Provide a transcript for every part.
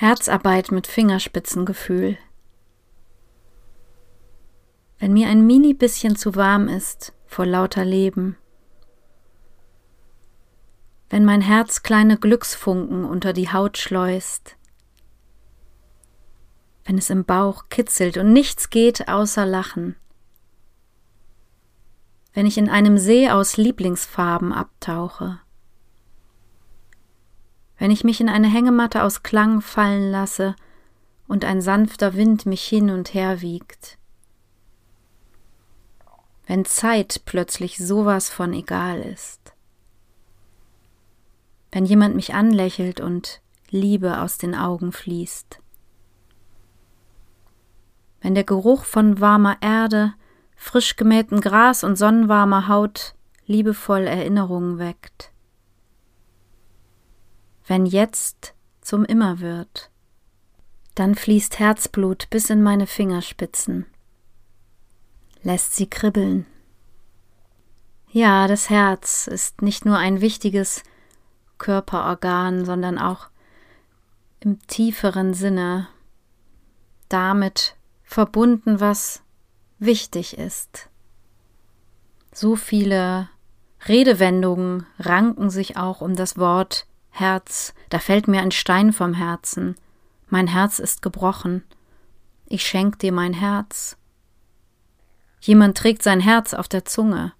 Herzarbeit mit Fingerspitzengefühl. Wenn mir ein mini bisschen zu warm ist vor lauter Leben, wenn mein Herz kleine Glücksfunken unter die Haut schleust, wenn es im Bauch kitzelt und nichts geht außer Lachen, wenn ich in einem See aus Lieblingsfarben abtauche, wenn ich mich in eine Hängematte aus Klang fallen lasse und ein sanfter Wind mich hin und her wiegt. Wenn Zeit plötzlich sowas von egal ist. Wenn jemand mich anlächelt und Liebe aus den Augen fließt. Wenn der Geruch von warmer Erde, frisch gemähtem Gras und sonnenwarmer Haut liebevoll Erinnerungen weckt wenn jetzt zum Immer wird. Dann fließt Herzblut bis in meine Fingerspitzen, lässt sie kribbeln. Ja, das Herz ist nicht nur ein wichtiges Körperorgan, sondern auch im tieferen Sinne damit verbunden, was wichtig ist. So viele Redewendungen ranken sich auch um das Wort Herz, da fällt mir ein Stein vom Herzen, mein Herz ist gebrochen, ich schenk dir mein Herz. Jemand trägt sein Herz auf der Zunge.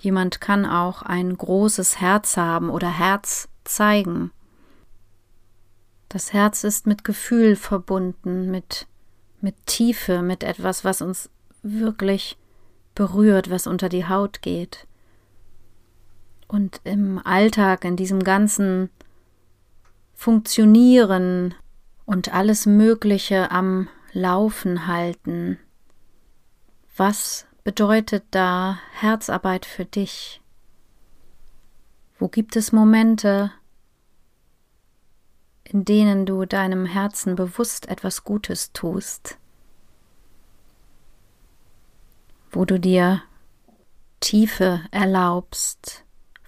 Jemand kann auch ein großes Herz haben oder Herz zeigen. Das Herz ist mit Gefühl verbunden, mit, mit Tiefe, mit etwas, was uns wirklich berührt, was unter die Haut geht. Und im Alltag, in diesem ganzen Funktionieren und alles Mögliche am Laufen halten, was bedeutet da Herzarbeit für dich? Wo gibt es Momente, in denen du deinem Herzen bewusst etwas Gutes tust? Wo du dir Tiefe erlaubst,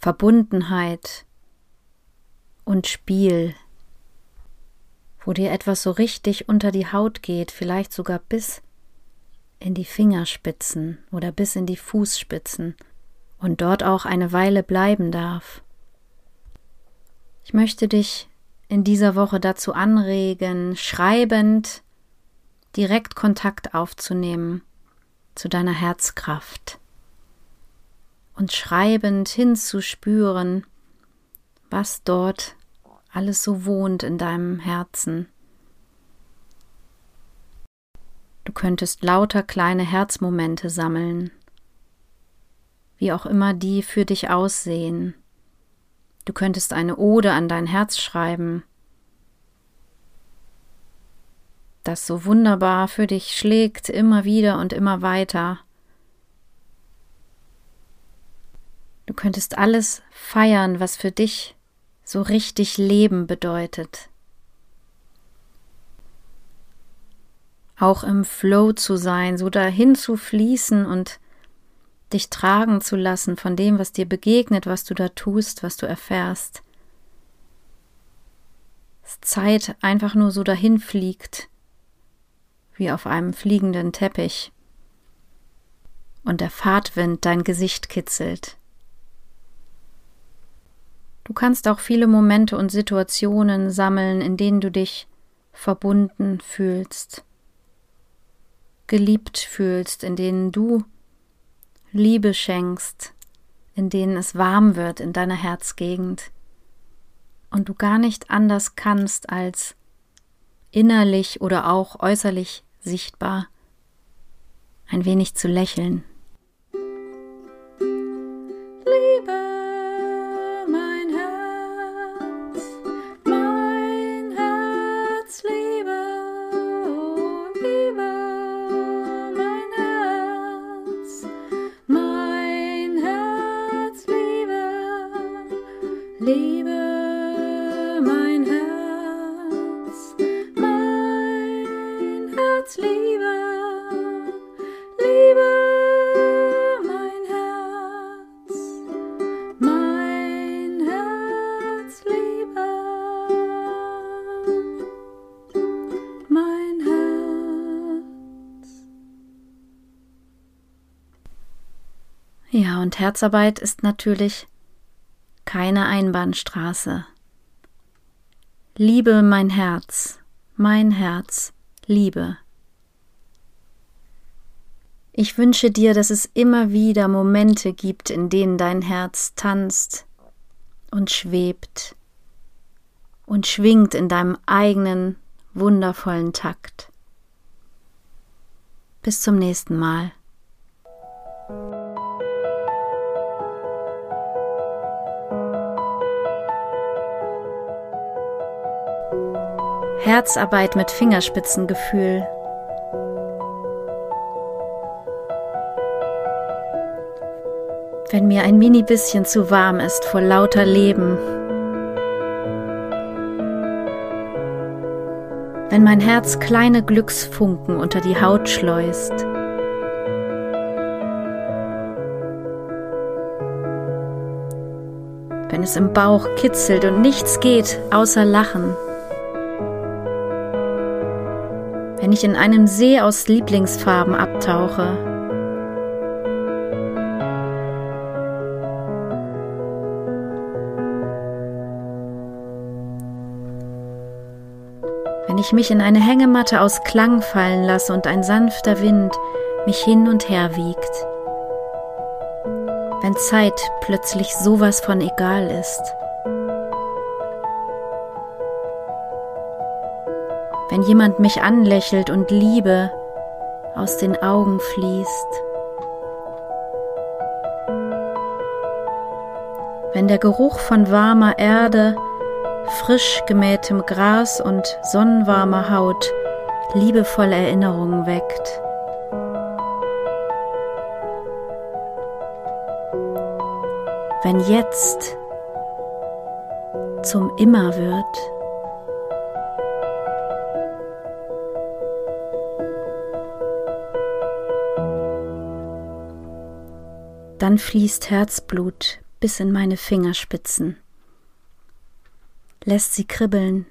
Verbundenheit und Spiel, wo dir etwas so richtig unter die Haut geht, vielleicht sogar bis in die Fingerspitzen oder bis in die Fußspitzen und dort auch eine Weile bleiben darf. Ich möchte dich in dieser Woche dazu anregen, schreibend direkt Kontakt aufzunehmen zu deiner Herzkraft und schreibend hinzuspüren, was dort alles so wohnt in deinem Herzen. Du könntest lauter kleine Herzmomente sammeln, wie auch immer die für dich aussehen. Du könntest eine Ode an dein Herz schreiben, das so wunderbar für dich schlägt, immer wieder und immer weiter. Du könntest alles feiern, was für dich so richtig Leben bedeutet. Auch im Flow zu sein, so dahin zu fließen und dich tragen zu lassen von dem, was dir begegnet, was du da tust, was du erfährst. Dass Zeit einfach nur so dahin fliegt, wie auf einem fliegenden Teppich, und der Fahrtwind dein Gesicht kitzelt. Du kannst auch viele Momente und Situationen sammeln, in denen du dich verbunden fühlst, geliebt fühlst, in denen du Liebe schenkst, in denen es warm wird in deiner Herzgegend und du gar nicht anders kannst als innerlich oder auch äußerlich sichtbar ein wenig zu lächeln. Und Herzarbeit ist natürlich keine Einbahnstraße. Liebe mein Herz, mein Herz, liebe. Ich wünsche dir, dass es immer wieder Momente gibt, in denen dein Herz tanzt und schwebt und schwingt in deinem eigenen wundervollen Takt. Bis zum nächsten Mal. Herzarbeit mit Fingerspitzengefühl. Wenn mir ein mini bisschen zu warm ist vor lauter Leben. Wenn mein Herz kleine Glücksfunken unter die Haut schleust. Wenn es im Bauch kitzelt und nichts geht außer Lachen. Wenn ich in einem See aus Lieblingsfarben abtauche. Wenn ich mich in eine Hängematte aus Klang fallen lasse und ein sanfter Wind mich hin und her wiegt. Wenn Zeit plötzlich sowas von egal ist. Wenn jemand mich anlächelt und Liebe aus den Augen fließt. Wenn der Geruch von warmer Erde, frisch gemähtem Gras und sonnenwarmer Haut liebevolle Erinnerungen weckt. Wenn jetzt zum Immer wird. Dann fließt Herzblut bis in meine Fingerspitzen, lässt sie kribbeln